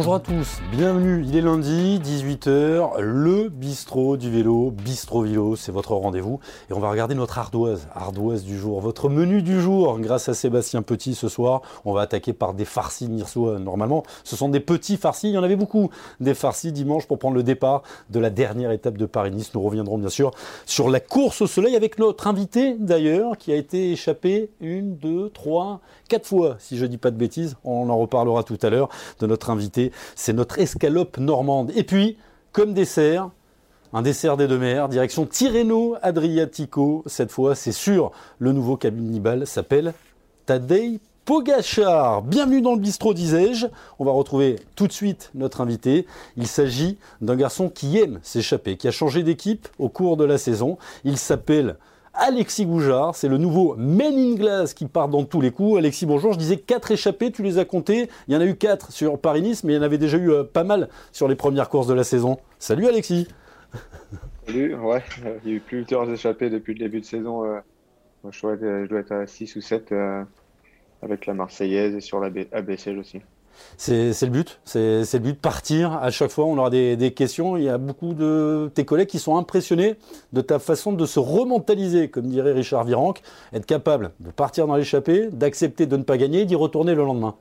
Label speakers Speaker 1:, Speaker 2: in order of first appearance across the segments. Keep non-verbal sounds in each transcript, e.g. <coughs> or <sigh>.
Speaker 1: Bonjour à tous, bienvenue, il est lundi, 18h, le bistrot du vélo, Bistro Vélo, c'est votre rendez-vous. Et on va regarder notre ardoise, ardoise du jour, votre menu du jour. Grâce à Sébastien Petit ce soir, on va attaquer par des farcis nirsois. Normalement, ce sont des petits farcis, il y en avait beaucoup, des farcis dimanche pour prendre le départ de la dernière étape de Paris-Nice. Nous reviendrons bien sûr sur la course au soleil avec notre invité d'ailleurs, qui a été échappé une, deux, trois, quatre fois, si je ne dis pas de bêtises. On en reparlera tout à l'heure de notre invité c'est notre escalope normande. Et puis, comme dessert, un dessert des deux mers, direction Tirreno Adriatico. Cette fois, c'est sûr, le nouveau cannibale s'appelle Tadej Pogachar. Bienvenue dans le bistrot, disais-je. On va retrouver tout de suite notre invité. Il s'agit d'un garçon qui aime s'échapper, qui a changé d'équipe au cours de la saison. Il s'appelle Alexis Goujard, c'est le nouveau Men in Glass qui part dans tous les coups. Alexis, bonjour. Je disais quatre échappés, tu les as comptés. Il y en a eu quatre sur Paris-Nice, mais il y en avait déjà eu euh, pas mal sur les premières courses de la saison. Salut Alexis.
Speaker 2: Salut, ouais, il y a eu plusieurs échappés depuis le début de saison. Euh, je, dois être, à 6 ou 7 euh, avec la Marseillaise et sur la ABC aussi.
Speaker 1: C'est le but. C'est le but de partir. À chaque fois, on aura des, questions. Il y a beaucoup de tes collègues qui sont impressionnés de ta façon de se rementaliser, comme dirait Richard Virenque, être capable de partir dans l'échappée, d'accepter de ne pas gagner, d'y retourner le lendemain.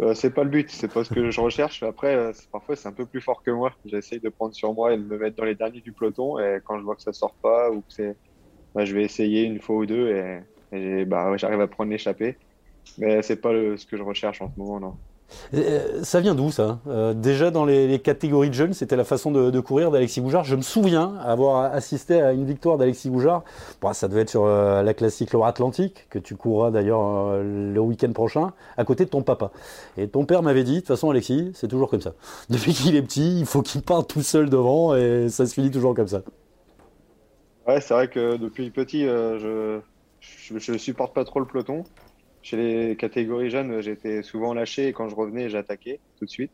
Speaker 2: Euh, c'est pas le but, c'est pas ce que je recherche. Après, euh, parfois c'est un peu plus fort que moi. J'essaye de prendre sur moi et de me mettre dans les derniers du peloton. Et quand je vois que ça sort pas ou que c'est, bah, je vais essayer une fois ou deux et, bah, j'arrive à prendre l'échappée. Mais c'est pas ce que je recherche en ce moment, non.
Speaker 1: Euh, ça vient d'où ça? Euh, Déjà dans les, catégories de jeunes, c'était la façon de, courir d'Alexis Boujard. Je me souviens avoir assisté à une victoire d'Alexis Boujard. Bon, ça devait être sur euh, la classique Loire-Atlantique, que tu courras d'ailleurs le week-end prochain, à côté de ton papa. Et ton père m'avait dit, de toute façon Alexis, c'est toujours comme ça. <laughs> Depuis qu'il est petit, il faut qu'il parte tout seul devant et ça se finit toujours comme ça.
Speaker 2: Ouais, c'est vrai que depuis petit, je, je, je supporte pas trop le peloton. Chez les catégories jeunes, j'étais souvent lâché et quand je revenais, j'attaquais tout de suite.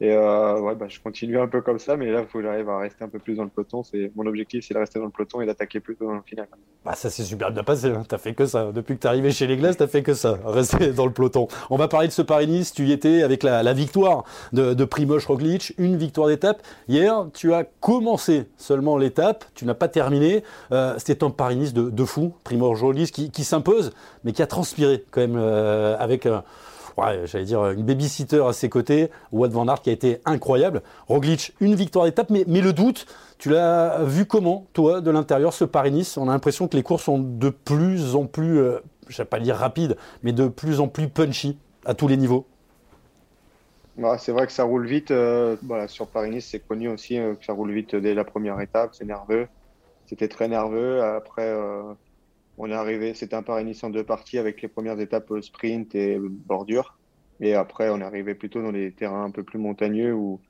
Speaker 2: Et euh, ouais, bah, je continue un peu comme ça, mais là, il faut que j'arrive à rester un peu plus dans le peloton. Mon objectif, c'est de rester dans le peloton et d'attaquer plutôt dans le final.
Speaker 1: Bah, ça s'est super bien passé. Hein. T'as fait que ça. Depuis que t'es arrivé chez les Glaces, t'as fait que ça. Rester <laughs> dans le peloton. On va parler de ce Paris-Nice. Tu y étais avec la, la victoire de, de Primoz Roglic, une victoire d'étape. Hier, tu as commencé seulement l'étape. Tu n'as pas terminé. Euh, C'était un Paris-Nice de, de, fou. Primoz Roglic qui, qui s'impose, mais qui a transpiré quand même euh, avec. Euh, ouais, j'allais dire une babysitter à ses côtés, Wout van Aert qui a été incroyable. Roglic, une victoire d'étape, mais, le doute, tu l'as vu comment, toi, de l'intérieur, ce Paris-Nice? On a l'impression que les courses sont de plus en plus, euh, je ne vais pas dire rapides, mais de plus en plus punchy à tous les niveaux.
Speaker 2: c'est vrai que ça roule vite. Euh, sur Paris-Nice, c'est connu aussi euh, que ça roule vite dès la première étape. C'est nerveux. C'était très nerveux. Après, on est arrivé, c'était un Paris-Nice en deux parties avec les premières étapes sprint et bordure. Et après, on est arrivé plutôt dans les terrains un peu plus montagneux où,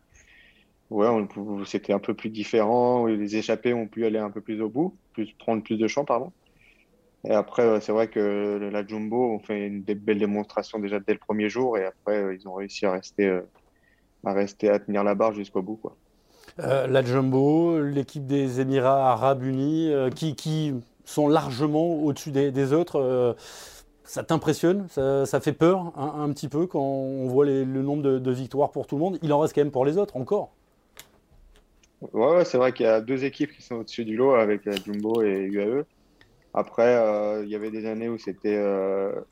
Speaker 2: ouais, c'était un peu plus différent, où les échappés ont pu aller un peu plus au bout, plus, prendre plus de champs, pardon. Et après, c'est vrai que la Jumbo ont fait une belle démonstration déjà dès le premier jour, et après, ils ont réussi à rester, euh, à rester, à tenir la barre jusqu'au bout.
Speaker 1: Euh, la Jumbo, l'équipe des Émirats Arabes Unis, euh, qui, qui sont largement au-dessus des, autres. Euh, ça t'impressionne? Ça, fait peur un, petit peu quand on voit le nombre de, victoires pour tout le monde? Il en reste quand même pour les autres encore.
Speaker 2: Ouais, c'est vrai qu'il y a deux équipes qui sont au-dessus du lot avec Jumbo et UAE. Après, euh, il y avait des années où c'était euh,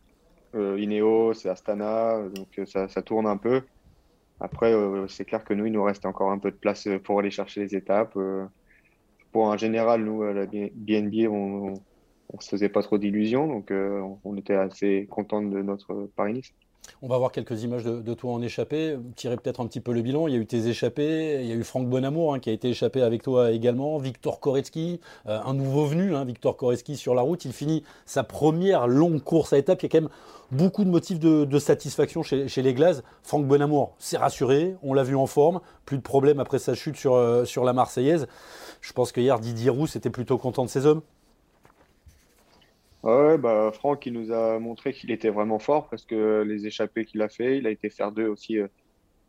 Speaker 2: Ineos et Astana, donc ça, ça, tourne un peu. Après, c'est clair que nous, il nous reste encore un peu de place pour aller chercher les étapes en général, nous, à la BNB, on se faisait pas trop d'illusions, donc euh, on était assez content de notre Paris-Nice.
Speaker 1: On va voir quelques images de, toi en échappé, tirer peut-être un petit peu le bilan. Il y a eu tes échappés, il y a eu Franck Bonamour hein, qui a été échappé avec toi également, Victor Koretsky, euh, un nouveau venu, hein, Victor Koretsky sur la route. Il finit sa première longue course à étapes. Il y a quand même beaucoup de motifs de, satisfaction chez, les Glazes. Franck Bonamour s'est rassuré, on l'a vu en forme, plus de problème après sa chute sur, euh, sur la Marseillaise. Je pense que hier, Didier Roux était plutôt content de ses hommes.
Speaker 2: Ouais, bah, Franck, il nous a montré qu'il était vraiment fort parce que les échappées qu'il a fait, il a été faire deux aussi euh,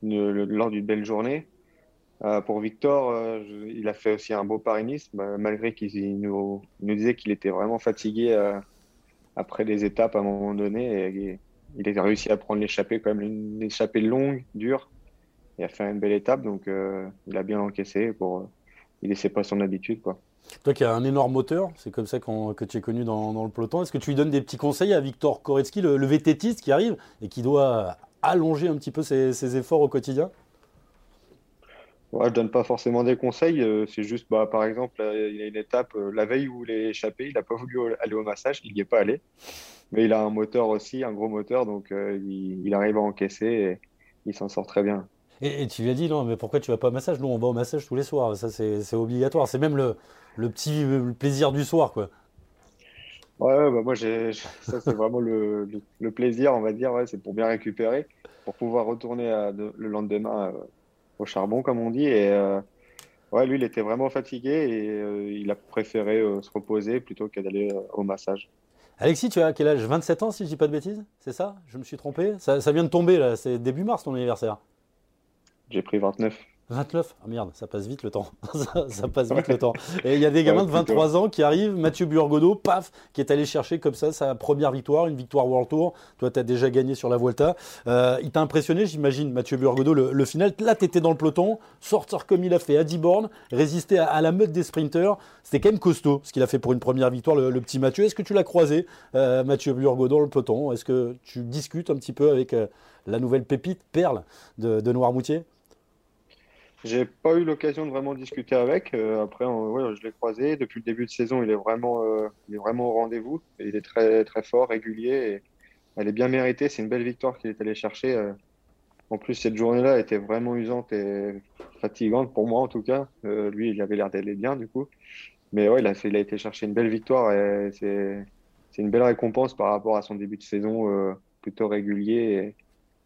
Speaker 2: lors d'une belle journée. Euh, pour Victor, euh, il a fait aussi un beau Paris-Nice, bah, malgré qu'il nous, disait qu'il était vraiment fatigué après les étapes à un moment donné. Et, il a réussi à prendre l'échappée, quand même une échappée longue, dure, et a fait une belle étape. Donc, il a bien encaissé pour. il laissait pas son habitude, quoi.
Speaker 1: Toi qui as un énorme moteur, c'est comme ça que tu es connu dans, le peloton. Est-ce que tu lui donnes des petits conseils à Victor Koretsky, le, le VTTiste qui arrive et qui doit allonger un petit peu ses, efforts au quotidien?
Speaker 2: Ouais, Je donne pas forcément des conseils. Euh, c'est juste, bah, par exemple, il y a une étape, euh, la veille où il est échappé, il n'a pas voulu aller au massage, il n'y est pas allé. Mais il a un moteur aussi, un gros moteur, donc euh, il, arrive à encaisser et il s'en sort très bien.
Speaker 1: Et, tu lui as dit, non, mais pourquoi tu vas pas au massage? Nous, on va au massage tous les soirs. Ça, c'est obligatoire. C'est même le, le petit plaisir du soir, quoi.
Speaker 2: Ouais, bah moi, j'ai, <laughs> ça, c'est vraiment le, le, plaisir, on va dire. Ouais, c'est pour bien récupérer, pour pouvoir retourner le lendemain euh, au charbon, comme on dit. Et euh, ouais, lui, il était vraiment fatigué et euh, il a préféré se reposer plutôt que d'aller au massage.
Speaker 1: Alexis, tu as quel âge? 27 ans, si je dis pas de bêtises? C'est ça? Je me suis trompé? Ça, ça, vient de tomber, là. C'est début mars, ton anniversaire.
Speaker 2: J'ai pris 29.
Speaker 1: 29 Ah merde, ça passe vite le temps. <laughs> ça, passe vite le temps. Et il y a des gamins de 23 ans qui arrivent. Mathieu Burgodeau, paf, qui est allé chercher comme ça sa première victoire, une victoire World Tour. Toi, tu as déjà gagné sur la Vuelta. Euh, il t'a impressionné, j'imagine, Mathieu Burgodeau, le, final. Là, tu étais dans le peloton, sortir comme il a fait à Diborn, résister à, la meute des sprinters. C'était quand même costaud ce qu'il a fait pour une première victoire, le, petit Mathieu. Est-ce que tu l'as croisé, euh, Mathieu dans le peloton? Est-ce que tu discutes un petit peu avec euh, la nouvelle pépite, Perle de, de Noirmoutier?
Speaker 2: J'ai pas eu l'occasion de vraiment discuter avec. Euh, après, je l'ai croisé. Depuis le début de saison, il est vraiment, euh, il est vraiment au rendez-vous. Il est très, très fort, régulier. Elle est bien méritée. C'est une belle victoire qu'il est allé chercher. Euh. En plus, cette journée-là était vraiment usante et fatigante pour moi, en tout cas. lui, il avait l'air d'aller bien, du coup. Mais ouais, il a, été chercher une belle victoire c'est, c'est une belle récompense par rapport à son début de saison plutôt régulier et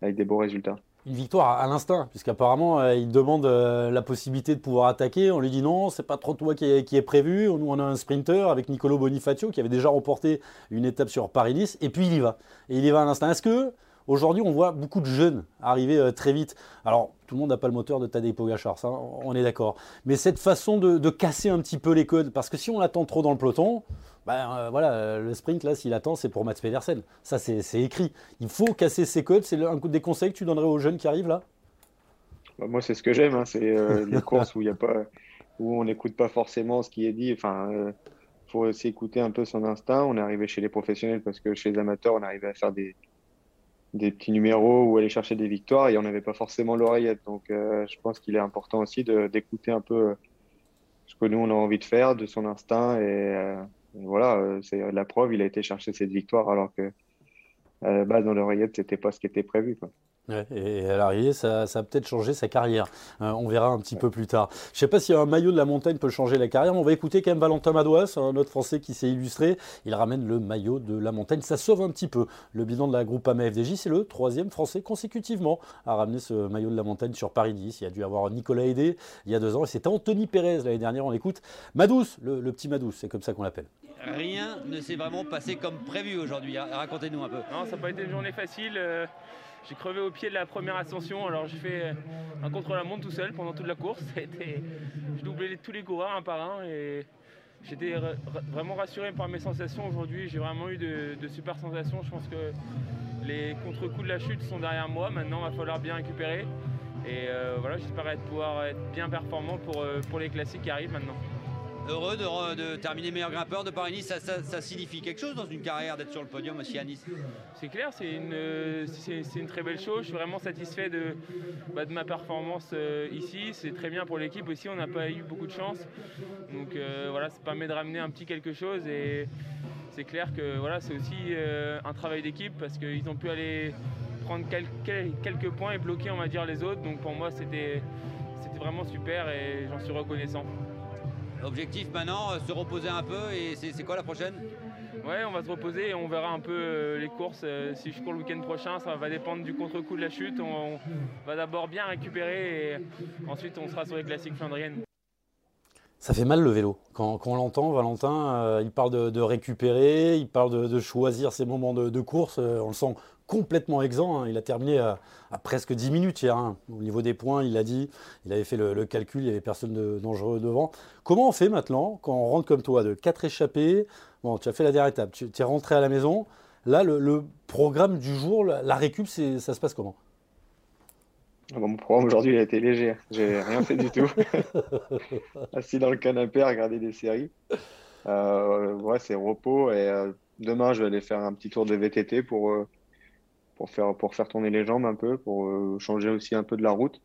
Speaker 2: avec des beaux résultats
Speaker 1: une victoire à, l'instinct, puisqu'apparemment euh, il demande euh, la possibilité de pouvoir attaquer. On lui dit non, c'est pas trop toi qui est, prévu. Nous on a un sprinter avec Nicolo Bonifacio qui avait déjà remporté une étape sur Paris-Nice, et puis il y va. Et il y va à l'instinct. Est-ce que Aujourd'hui, on voit beaucoup de jeunes arriver euh, très vite. Alors, tout le monde n'a pas le moteur de Tadej Pogacar, ça, on est d'accord. Mais cette façon de, casser un petit peu les codes, parce que si on attend trop dans le peloton, ben, euh, voilà, le sprint, là, s'il attend, c'est pour Mats Pedersen. Ça, c'est écrit. Il faut casser ces codes. C'est un des conseils que tu donnerais aux jeunes qui arrivent là?
Speaker 2: Bah, Moi, c'est ce que j'aime. Hein. C'est euh, <laughs> les courses où, y a pas, où on n'écoute pas forcément ce qui est dit. Enfin, il faut s'écouter un peu son instinct. On est arrivé chez les professionnels parce que chez les amateurs, on arrivait à faire des, des petits numéros ou aller chercher des victoires et on n'avait pas forcément l'oreillette. Donc euh, je pense qu'il est important aussi d'écouter un peu euh, ce que nous on a envie de faire, de son instinct et, euh, voilà, c'est la preuve, il a été chercher cette victoire alors que à la base dans l'oreillette c'était pas ce qui était prévu. Quoi
Speaker 1: et à l'arrivée, ça, ça, a peut-être changé sa carrière. Euh, on verra un petit peu plus tard. Je ne sais pas si un maillot de la montagne peut changer la carrière, mais on va écouter quand même Valentin Madouas, un autre Français qui s'est illustré. Il ramène le maillot de la montagne. Ça sauve un petit peu le bilan de la groupe AMA-FDJ. C'est le troisième Français consécutivement à ramener ce maillot de la montagne sur Paris-Nice. Il y a dû avoir Nicolas Aidé il y a deux ans et c'était Anthony Pérez l'année dernière. On écoute Madous, le, petit Madous, c'est comme ça qu'on l'appelle.
Speaker 3: Rien ne s'est vraiment passé comme prévu aujourd'hui. Racontez-nous un peu.
Speaker 4: Non, ça n'a pas été une journée facile. Euh, j'ai crevé au pied de la première ascension, alors j'ai fait un contre-la-montre tout seul pendant toute la course. Je doublais tous les coureurs un par un et j'étais vraiment rassuré par mes sensations aujourd'hui. J'ai vraiment eu de, super sensations. Je pense que les contre-coups de la chute sont derrière moi. Maintenant, il va falloir bien récupérer. Et euh, voilà, j'espère pouvoir être bien performant pour, euh, pour les classiques qui arrivent maintenant
Speaker 3: heureux de, terminer meilleur grimpeur de Paris-Nice. Ça, signifie quelque chose dans une carrière d'être sur le podium aussi à Nice?
Speaker 4: C'est clair, c'est une, très belle chose. Je suis vraiment satisfait de, bah, ma performance euh, ici. C'est très bien pour l'équipe aussi. On n'a pas eu beaucoup de chance. Donc euh, voilà, ça permet de ramener un petit quelque chose. Et c'est clair que voilà, c'est aussi euh, un travail d'équipe parce qu'ils ont pu aller prendre quelques points et bloquer, on va dire, les autres. Donc pour moi, c'était vraiment super et j'en suis reconnaissant.
Speaker 3: Objectif maintenant, euh, se reposer un peu et c'est quoi la prochaine?
Speaker 4: Ouais, on va se reposer et on verra un peu euh, les courses. Euh, si je cours le week-end prochain, ça va dépendre du contre-coup de la chute. On, va d'abord bien récupérer et ensuite on sera sur les classiques flandriennes.
Speaker 1: Ça fait mal le vélo. Quand, on l'entend, Valentin, il parle de, récupérer, il parle de, choisir ses moments de, course. on le sent complètement exempt. Hein. Il a terminé à, presque 10 minutes hier. Hein. Au niveau des points, il a dit, il avait fait le, calcul, il n'y avait personne de dangereux devant. Comment on fait maintenant quand on rentre comme toi de 4 échappés Bon, tu as fait la dernière étape, tu es rentré à la maison. Là, le, programme du jour, la, récup, ça se passe comment?
Speaker 2: Ah Mon programme aujourd'hui a été léger. J'ai rien fait du tout. <laughs> Assis dans le canapé à regarder des séries. Euh, ouais, c'est repos. Et euh, demain, je vais aller faire un petit tour de VTT pour, euh, pour, faire, pour faire tourner les jambes un peu, pour changer aussi un peu de la route.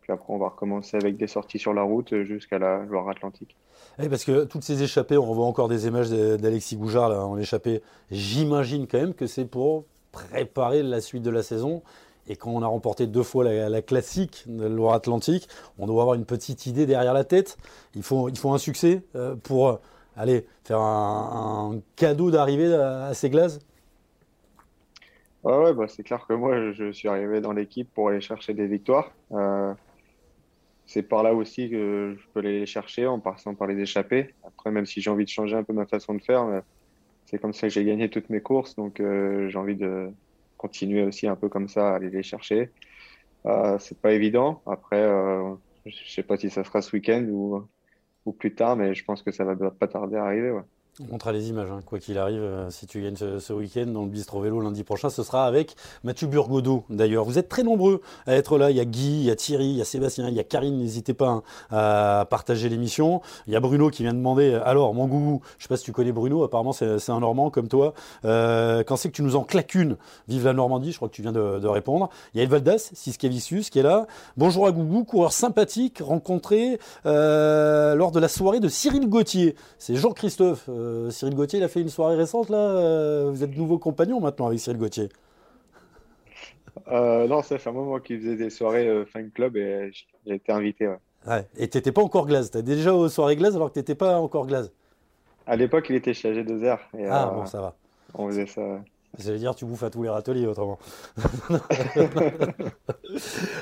Speaker 2: Puis après, on va recommencer avec des sorties sur la route jusqu'à la Loire-Atlantique.
Speaker 1: Oui, parce que toutes ces échappées, on revoit encore des images d'Alexis Goujard là, en échappée. J'imagine quand même que c'est pour préparer la suite de la saison. Et quand on a remporté deux fois la, classique de Loire-Atlantique, on doit avoir une petite idée derrière la tête. Il faut, il faut un succès euh, pour euh, aller faire un, cadeau d'arrivée à, ces glaces.
Speaker 2: Ouais, bah, c'est clair que moi, je suis arrivé dans l'équipe pour aller chercher des victoires. Euh, c'est par là aussi que je peux les chercher en passant par les échappées. Après, même si j'ai envie de changer un peu ma façon de faire, c'est comme ça que j'ai gagné toutes mes courses. Donc, euh, j'ai envie de continuer aussi un peu comme ça, à aller les chercher. Euh, c'est pas évident. Après, euh, je sais pas si ça sera ce week-end ou, plus tard, mais je pense que ça va pas tarder à arriver.
Speaker 1: On montrera les images, hein. quoi qu'il arrive, euh, si tu gagnes ce, week-end dans le Bistro Vélo lundi prochain, ce sera avec Mathieu Burgodeau d'ailleurs. Vous êtes très nombreux à être là, il y a Guy, il y a Thierry, il y a Sébastien, il y a Karine, n'hésitez pas hein, à partager l'émission. Il y a Bruno qui vient de demander, euh, alors mon gougou, je sais pas si tu connais Bruno, apparemment c'est un Normand comme toi, euh, quand c'est que tu nous en claques une, vive la Normandie, je crois que tu viens de, répondre. Il y a Elvaldas, Siskevicius qui est là. Bonjour à Gougou, coureur sympathique rencontré lors de la soirée de Cyril Gauthier. C'est Jean-Christophe. Euh, Cyril Gauthier, il a fait une soirée récente là. Euh, vous êtes de nouveaux compagnons maintenant avec Cyril Gauthier.
Speaker 2: Euh, non, ça fait un moment qu'il faisait des soirées fan club et j'ai été invité.
Speaker 1: Ouais. Et tu n'étais pas encore glace. Tu déjà aux soirées glace alors que tu n'étais pas encore glace.
Speaker 2: À l'époque, il était chez AG2R.
Speaker 1: ah bon, ça va.
Speaker 2: On faisait ça.
Speaker 1: Ça veut dire tu bouffes à tous les râteliers autrement. <laughs>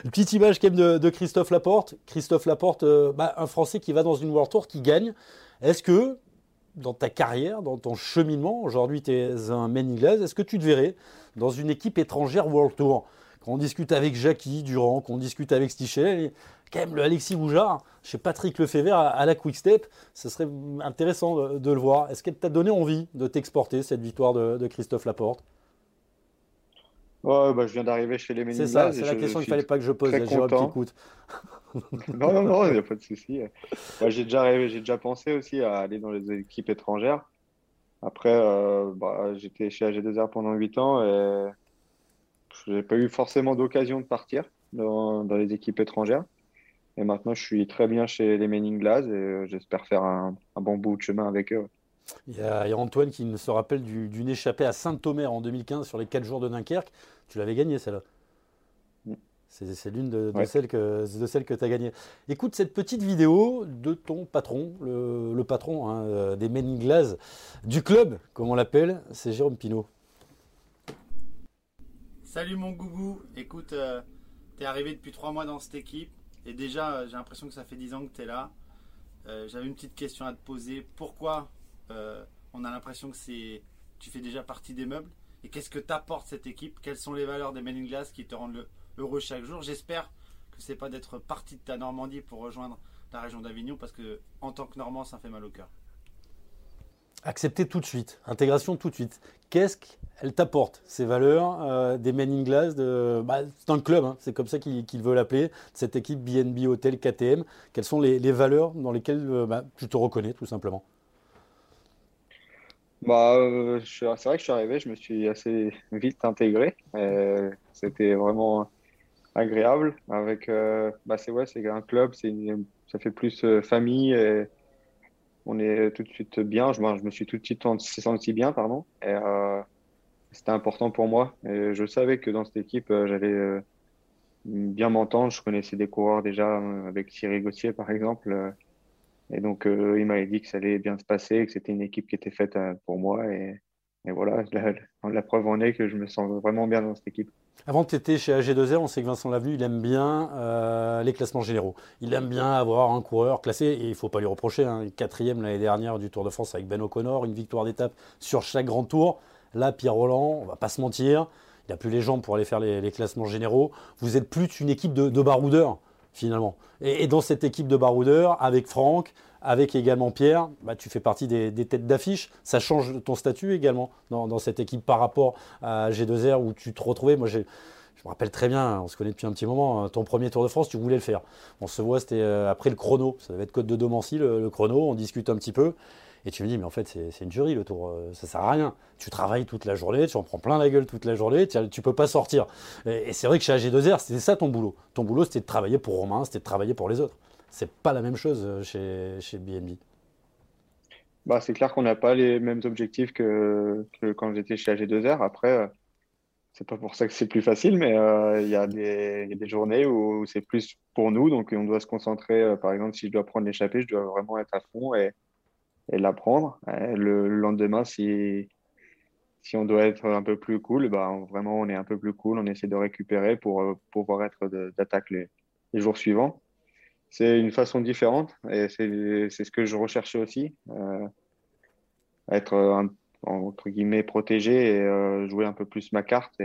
Speaker 1: petite image quand même de, Christophe Laporte. Christophe Laporte, bah, un Français qui va dans une World Tour qui gagne. Est-ce que dans ta carrière, dans ton cheminement, aujourd'hui tu es un main est-ce que tu te verrais dans une équipe étrangère World Tour? Quand on discute avec Jackie Durand, qu'on discute avec Stichel, quand même le Alexis Boujard, chez Patrick Lefebvre à, la Quick Step, ce serait intéressant de, le voir. Est-ce qu'elle t'a donné envie de t'exporter cette victoire de, Christophe Laporte?
Speaker 2: Ouais, bah, je viens d'arriver chez les
Speaker 1: C'est ça, c'est la question qu'il ne fallait pas que je pose à Jérôme Picoute. <laughs>
Speaker 2: non, non, non, il n'y a pas de souci. j'ai déjà rêvé, j'ai déjà pensé aussi à aller dans les équipes étrangères. Après, euh, bah, j'étais chez AG2R pendant 8 ans et je n'ai pas eu forcément d'occasion de partir dans, les équipes étrangères. Et maintenant, je suis très bien chez les Manning Glass et euh, j'espère faire un, bon bout de chemin avec eux.
Speaker 1: Il y, a, Antoine qui se rappelle d'une échappée à Saint-Omer en 2015 sur les 4 jours de Dunkerque. Tu l'avais gagné celle-là. C'est l'une de, celles que, que tu as gagnées. Écoute cette petite vidéo de ton patron, le, patron hein, euh, des Men Glass du club, comme on l'appelle, c'est Jérôme Pinault.
Speaker 5: Salut mon gougou, écoute, euh, tu es arrivé depuis trois mois dans cette équipe et déjà euh, j'ai l'impression que ça fait dix ans que tu es là. J'avais une petite question à te poser. Pourquoi on a l'impression que c'est tu fais déjà partie des meubles? Et qu'est-ce que t'apporte cette équipe? Quelles sont les valeurs des Men in Glass qui te rendent le, heureux chaque jour. J'espère que c'est pas d'être parti de ta Normandie pour rejoindre la région d'Avignon parce que en tant que Normand, ça fait mal au cœur.
Speaker 1: Accepter tout de suite, intégration tout de suite. Qu'est-ce qu'elle t'apporte, ces valeurs euh, des Men in Glass de, bah, C'est un club, hein, c'est comme ça qu'il veut l'appeler, cette équipe BNB Hotel KTM. Quelles sont les, valeurs dans lesquelles euh, bah, tu te reconnais tout simplement?
Speaker 2: Bah, euh, c'est vrai que je suis arrivé, je me suis assez vite intégré. C'était vraiment agréable. Avec, euh, bah c'est ouais, c'est un club, c'est ça fait plus euh, famille. Et on est tout de suite bien. Je, je me suis tout de suite senti bien, pardon. Et c'était important pour moi. Et je savais que dans cette équipe, j'allais bien m'entendre. Je connaissais des coureurs déjà avec Thierry Gauthier, par exemple. Et donc, euh, il m'avait dit que ça allait bien se passer, que c'était une équipe qui était faite euh, pour moi. Et, voilà, la, preuve en est que je me sens vraiment bien dans cette équipe.
Speaker 1: Avant tu étais chez AG2R, on sait que Vincent Lavenu, il aime bien euh, les classements généraux. Il aime bien avoir un coureur classé, et il ne faut pas lui reprocher, hein, quatrième l'année dernière du Tour de France avec Ben O'Connor, une victoire d'étape sur chaque grand tour. Là, Pierre Roland, on va pas se mentir, il n'a plus les jambes pour aller faire les, classements généraux. Vous êtes plus une équipe de baroudeurs finalement. Et, dans cette équipe de baroudeurs, avec Franck, avec également Pierre, bah, tu fais partie des, têtes d'affiche. Ça change ton statut également dans, cette équipe par rapport à G2R où tu te retrouvais. Moi, je me rappelle très bien, on se connaît depuis un petit moment, hein, ton premier Tour de France, tu voulais le faire. On se voit, c'était euh, après le chrono. Ça devait être Côte de Domancy, le, chrono. On discute un petit peu. Et tu me dis, mais en fait, c'est une jury le tour, euh, ça sert à rien. Tu travailles toute la journée, tu en prends plein la gueule toute la journée, tu, ne peux pas sortir. Et, c'est vrai que chez AG2R, c'était ça ton boulot. Ton boulot, c'était de travailler pour Romain, c'était de travailler pour les autres. C'est pas la même chose euh, chez, chez BNB.
Speaker 2: Bah, c'est clair qu'on n'a pas les mêmes objectifs que, quand j'étais chez AG2R. Après, euh, c'est pas pour ça que c'est plus facile, mais il y, a des journées où c'est plus pour nous, donc on doit se concentrer. par exemple, si je dois prendre l'échappée, je dois vraiment être à fond et, et l'apprendre. Hein, le, lendemain, si, si on doit être un peu plus cool, bah, vraiment, on est un peu plus cool. On essaie de récupérer pour, euh, pouvoir être d'attaque les, les, jours suivants. C'est une façon différente et c'est ce que je recherchais aussi. Euh, être entre guillemets protégé et euh, jouer un peu plus ma carte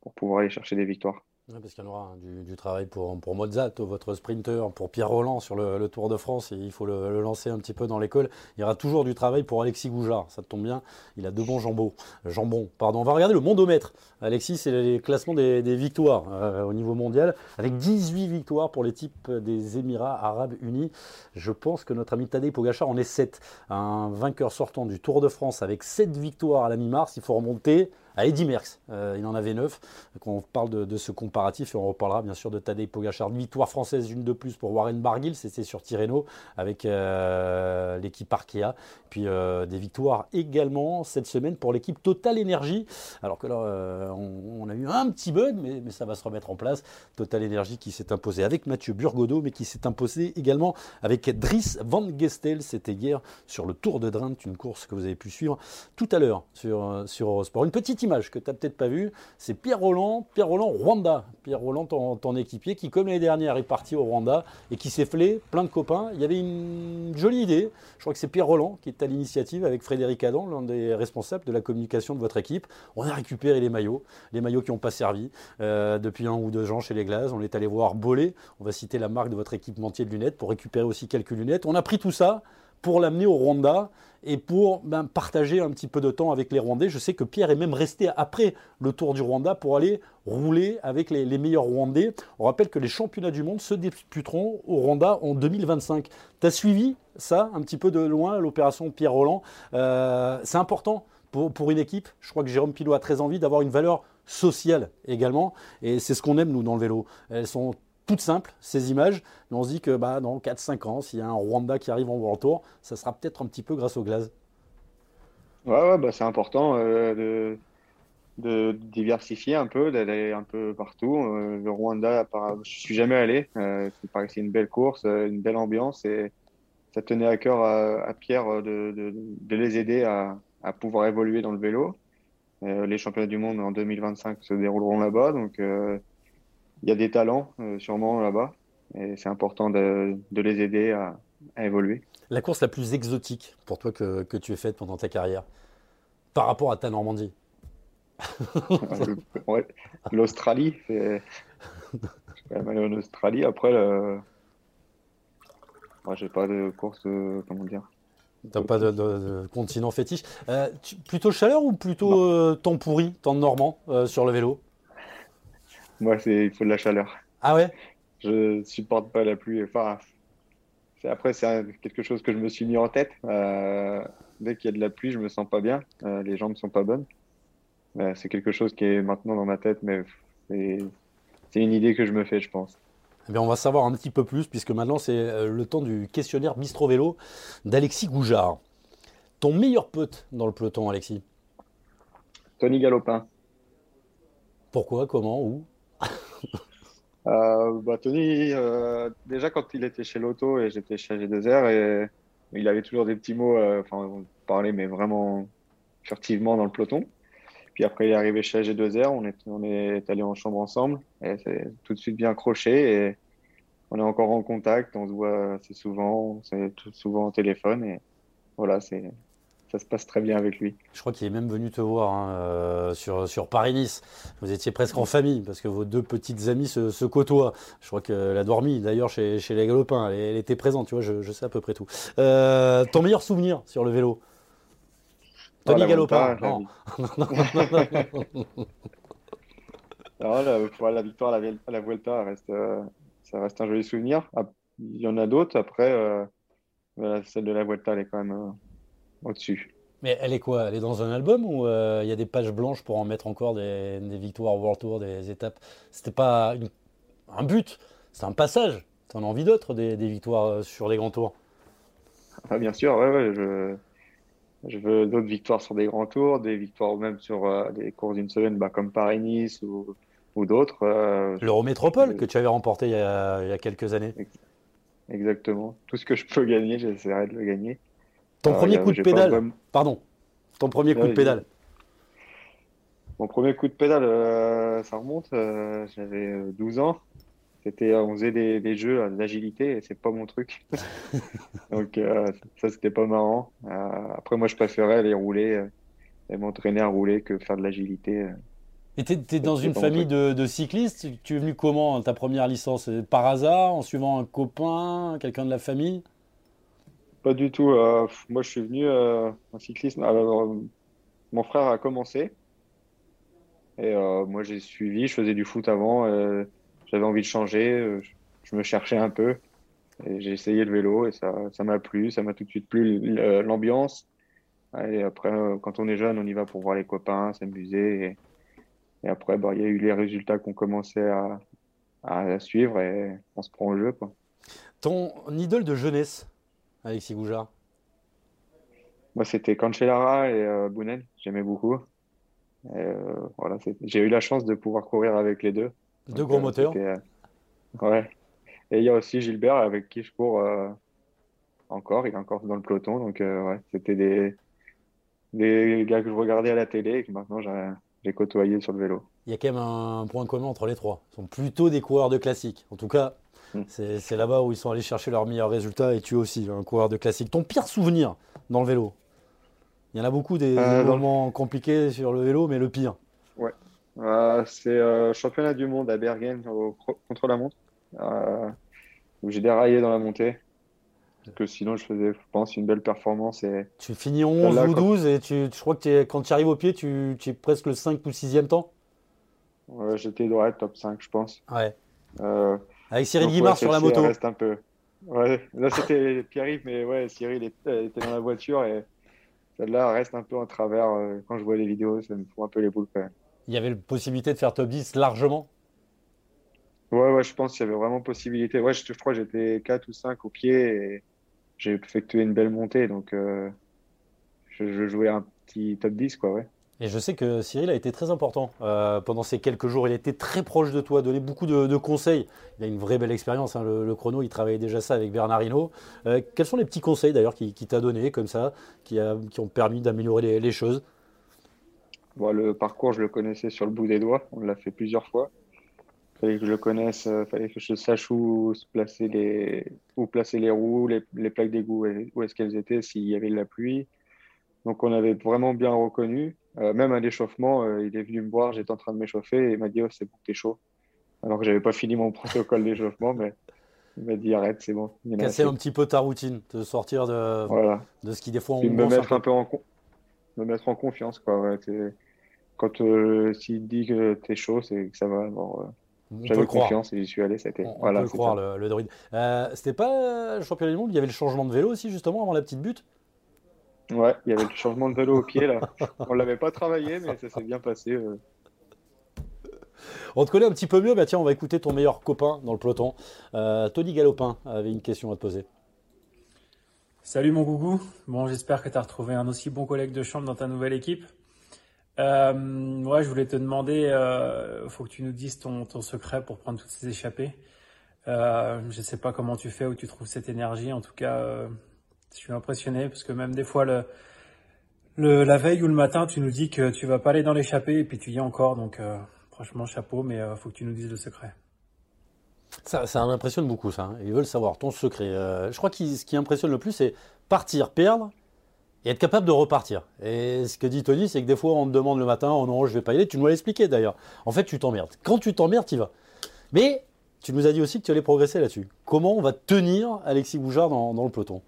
Speaker 2: pour pouvoir aller chercher des victoires
Speaker 1: parce qu'il y en aura hein, du, travail pour, pour Mozart, votre sprinter, pour Pierre Roland sur le, Tour de France, il faut le, lancer un petit peu dans l'école. Il y aura toujours du travail pour Alexis Goujard, ça tombe bien, il a deux bons jambons. jambons pardon. On va regarder le mondomètre. Alexis, c'est les classements des, victoires euh, au niveau mondial, avec 18 victoires pour les types des Émirats Arabes Unis. Je pense que notre ami Tadej Pogacar en est 7. Un vainqueur sortant du Tour de France avec 7 victoires à la mi-mars, il faut remonter à Eddy Merckx. Euh, il en avait 9. on parle de, ce comparatif et on reparlera bien sûr de Tadej Pogacar. Victoire française, une de plus pour Warren Barguil, c'était sur Tirreno avec euh, l'équipe Arkea. Puis euh, des victoires également cette semaine pour l'équipe Total Energy. Alors que là, on, a eu un petit bug, mais, mais, ça va se remettre en place. Total Energy qui s'est imposé avec Mathieu Burgodeau, mais qui s'est imposé également avec Dries Van Gestel. C'était hier sur le Tour de Drenthe, une course que vous avez pu suivre tout à l'heure sur, sur Eurosport. Une petite que tu n'as peut-être pas vue, c'est Pierre Roland, Pierre Roland Rwanda. Pierre Roland, ton, équipier, qui comme l'année dernière est parti au Rwanda et qui s'est flé plein de copains. Il y avait une jolie idée. Je crois que c'est Pierre Roland qui est à l'initiative avec Frédéric Adam, l'un des responsables de la communication de votre équipe. On a récupéré les maillots, les maillots qui n'ont pas servi euh, depuis un ou deux ans chez les Glaces. On est allé voir Bolé, on va citer la marque de votre équipementier de lunettes pour récupérer aussi quelques lunettes. On a pris tout ça pour l'amener au Rwanda et pour ben, partager un petit peu de temps avec les Rwandais. Je sais que Pierre est même resté après le Tour du Rwanda pour aller rouler avec les, meilleurs Rwandais. On rappelle que les championnats du monde se disputeront au Rwanda en 2025. Tu as suivi ça un petit peu de loin, l'opération Pierre Roland. Euh, c'est important pour, pour une équipe. Je crois que Jérôme Pilot a très envie d'avoir une valeur sociale également. Et c'est ce qu'on aime, nous, dans le vélo. Elles sont toutes simples, ces images, mais on se dit que bah, dans 4-5 ans, s'il y a un Rwanda qui arrive en World Tour, ça sera peut-être un petit peu grâce au glace.
Speaker 2: Ouais, bah, c'est important euh, de, diversifier un peu, d'aller un peu partout. Euh, le Rwanda, je suis jamais allé. Euh, c'est une belle course, euh, une belle ambiance et ça tenait à cœur à, Pierre de, les aider à, à, pouvoir évoluer dans le vélo. les championnats du monde en 2025 se dérouleront là-bas, donc il y a des talents euh, sûrement là-bas et c'est important de, les aider à, évoluer.
Speaker 1: La course la plus exotique pour toi que, tu aies faite pendant ta carrière par rapport à ta Normandie?
Speaker 2: L'Australie, c'est. Je suis quand même allé en Australie. Après, le... moi, j'ai pas de course, euh, comment dire.
Speaker 1: T'as pas de, continent fétiche. Euh, plutôt chaleur ou plutôt temps pourri, temps normand sur le vélo?
Speaker 2: Moi, c'est il faut de la chaleur.
Speaker 1: Ah ouais?
Speaker 2: Je supporte pas la pluie. Enfin, après, c'est quelque chose que je me suis mis en tête. Euh, dès qu'il y a de la pluie, je me sens pas bien. Euh, les jambes sont pas bonnes. c'est quelque chose qui est maintenant dans ma tête, mais c'est une idée que je me fais, je pense.
Speaker 1: Eh bien, on va savoir un petit peu plus, puisque maintenant c'est euh, le temps du questionnaire Bistro Vélo d'Alexis Goujard. Ton meilleur pote dans le peloton, Alexis?
Speaker 2: Tony Galopin.
Speaker 1: Pourquoi? Comment? Où?
Speaker 2: Euh, bah, Tony, euh, déjà quand il était chez Lotto et j'étais chez G2R, et il avait toujours des petits mots, euh, enfin, on parlait, mais vraiment furtivement dans le peloton. Puis après, il est arrivé chez G2R, on est, on est allé en chambre ensemble, et c'est tout de suite bien accroché, et on est encore en contact, on se voit assez souvent, c'est tout souvent au téléphone, et voilà, c'est ça se passe très bien avec lui.
Speaker 1: Je crois qu'il est même venu te voir hein, euh, sur, sur Paris-Nice. Vous étiez presque en famille parce que vos deux petites amies se, se côtoient. Je crois qu'elle a dormi d'ailleurs chez, chez les Galopins. Elle, elle était présente, tu vois, je, je sais à peu près tout. Euh, ton meilleur souvenir sur le vélo? Tony
Speaker 2: la
Speaker 1: Galopin
Speaker 2: Vuelta,
Speaker 1: non.
Speaker 2: Alors, <laughs> <laughs> la, pour la victoire à la, Vuelta reste, euh, ça reste un joli souvenir. Ah, Il y en a d'autres. Après, euh, celle de la Vuelta, elle est quand même au-dessus.
Speaker 1: Mais elle est quoi? Elle est dans un album ou euh, il y a des pages blanches pour en mettre encore des, des victoires au World Tour, des étapes? C'était pas une- un but, c'est un passage. T'en as envie d'autres, des, des victoires euh, sur les grands tours?
Speaker 2: Ah, bien sûr, ouais, ouais, je, je veux d'autres victoires sur des grands tours, des victoires même sur euh, des courses d'une semaine, bah, comme Paris-Nice ou, ou d'autres. euh,
Speaker 1: L'Eurométropole que tu avais remporté il y a, il y a quelques années.
Speaker 2: exactement. Tout ce que je peux gagner, j'essaierai de le gagner.
Speaker 1: Ton
Speaker 2: Euh,
Speaker 1: premier coup de pédale, pardon. Ton premier coup de pédale.
Speaker 2: Mon premier coup de pédale, euh, ça remonte, euh, j'avais euh, 12 ans. C'était, on faisait des, des jeux euh, d'agilité et c'est pas mon truc. <laughs> Donc euh, ça, c'était pas marrant. Euh, après, moi, je préférais aller rouler euh, et m'entraîner à rouler que faire de l'agilité. euh.
Speaker 1: Et t'es, t'es dans une famille de, de cyclistes? Tu es venu comment ta première licence Par hasard, en suivant un copain, quelqu'un de la famille?
Speaker 2: Pas du tout. euh, moi, je suis venu euh, en cyclisme. Alors, euh, mon frère a commencé et moi, j'ai suivi. Je faisais du foot avant. j'avais envie de changer. je, me cherchais un peu et j'ai essayé le vélo et ça, ça m'a plu. Ça m'a tout de suite plu l'ambiance. Et après, quand on est jeune, on y va pour voir les copains, s'amuser. Et, et après, bah, il y a eu les résultats qu'on commençait à, à suivre et on se prend au jeu, quoi.
Speaker 1: Ton idole de jeunesse, Alexis Goujard
Speaker 2: Moi, c'était Cancellara et euh, Bounen, j'aimais beaucoup. Et, euh, voilà, j'ai eu la chance de pouvoir courir avec les deux.
Speaker 1: Deux
Speaker 2: Donc,
Speaker 1: gros
Speaker 2: euh,
Speaker 1: moteurs.
Speaker 2: euh, ouais. Et il y a aussi Gilbert avec qui je cours encore. Il est encore dans le peloton. Donc, euh, ouais, c'était des, des gars que je regardais à la télé et que maintenant j'ai côtoyé sur le vélo.
Speaker 1: Il y a quand même un point commun entre les trois. Ils sont plutôt des coureurs de classique. En tout cas,
Speaker 2: Mm.
Speaker 1: c'est là-bas où ils sont allés chercher leurs meilleurs résultats. Et tu aussi, un coureur de classique. Ton pire souvenir dans le vélo? Il y en a beaucoup des,
Speaker 2: Euh,
Speaker 1: moments compliqués sur le vélo, mais le pire.
Speaker 2: Euh, c'est euh, championnat du monde à Bergen au contre la montre euh, où j'ai déraillé dans la montée. Parce que sinon, je faisais, je pense, une belle performance et
Speaker 1: Tu finis 11
Speaker 2: Celle-là,
Speaker 1: ou
Speaker 2: quand-
Speaker 1: 12 et tu, je crois que es- quand tu arrives au pied, tu, tu es presque le 5 ou 6e temps?
Speaker 2: ouais, j'étais ouais, top 5, je pense.
Speaker 1: Ouais.
Speaker 2: Euh,
Speaker 1: Avec Cyril
Speaker 2: donc,
Speaker 1: Guimard
Speaker 2: ouais,
Speaker 1: sur la moto.
Speaker 2: reste un peu. Ouais, là c'était <laughs> Pierre-Yves, mais ouais, Cyril était, était dans la voiture et celle-là reste un peu en travers. euh, Quand je vois les vidéos, ça me fout un peu les boules quand même.
Speaker 1: Il y avait la possibilité de faire top 10 largement?
Speaker 2: Ouais, ouais, je pense qu'il y avait vraiment possibilité. Ouais, je, je crois que j'étais 4 ou 5 au pied et j'ai effectué une belle montée, donc euh, je, je jouais un petit top 10, quoi, ouais.
Speaker 1: Et je sais que Cyril a été très important euh, pendant ces quelques jours. Il était très proche de toi, donné beaucoup de, conseils. Il a une vraie belle expérience. hein, le, chrono, il travaillait déjà ça avec Bernard Hinault. Euh, quels sont les petits conseils d'ailleurs qu'il qui t'a donné comme ça, qui, a- qui ont permis d'améliorer les, choses?
Speaker 2: Le parcours, je le connaissais sur le bout des doigts. On l'a fait plusieurs fois. Fallait que je le connaisse, euh, fallait que je sache où placer les, où placer les roues, les, les plaques d'égout, où est-ce qu'elles étaient s'il y avait de la pluie. Donc, on avait vraiment bien reconnu. Euh, même à l'échauffement, euh, il est venu me voir, j'étais en train de m'échauffer et il m'a dit, oh, c'est bon, t'es chaud. Alors que j'avais pas fini mon <laughs> protocole d'échauffement, mais il m'a dit, arrête, c'est bon.
Speaker 1: Casser un petit peu ta routine, te sortir de,
Speaker 2: Voilà.
Speaker 1: de ce qui des fois on
Speaker 2: Puis me mettre un peu en me mettre en confiance quoi ouais, quand euh, s'il dit que t'es chaud c'est que ça va alors, euh,
Speaker 1: On
Speaker 2: j'avais
Speaker 1: croire.
Speaker 2: confiance et j'y suis allé c'était
Speaker 1: On, on
Speaker 2: voilà
Speaker 1: peut le croire, le, le druide. C'était pas le championnat du monde, il y avait le changement de vélo aussi, justement, avant la petite butte?
Speaker 2: Ouais il y avait le changement de vélo au pied là on l'avait pas travaillé mais ça s'est bien passé euh.
Speaker 1: On te connaît un petit peu mieux, bah tiens, on va écouter ton meilleur copain dans le peloton. Euh, Tony Galopin avait une question à te poser.
Speaker 6: Salut mon gougou. Bon, j'espère que tu as retrouvé un aussi bon collègue de chambre dans ta nouvelle équipe. Euh, ouais, je voulais te demander, euh, faut que tu nous dises ton, ton secret pour prendre toutes ces échappées. Euh, je sais pas comment tu fais, où tu trouves cette énergie. En tout cas, euh, je suis impressionné parce que même des fois, le, la veille ou le matin, tu nous dis que tu vas pas aller dans l'échappée et puis tu y es encore. Donc, euh, franchement, chapeau, mais euh, faut que tu nous dises le secret.
Speaker 1: Ça, ça m'impressionne beaucoup, ça. hein. Ils veulent savoir ton secret. Euh, je crois que ce qui impressionne le plus, c'est partir, perdre, et être capable de repartir. Et ce que dit Tony, c'est que des fois, on te demande le matin, oh non, je vais pas y aller. Tu nous l'as expliqué d'ailleurs. En fait, tu t'emmerdes. Quand tu t'emmerdes, tu vas. Mais tu nous as dit aussi que tu allais progresser là-dessus. Comment on va tenir Alexis Boujard dans, le peloton?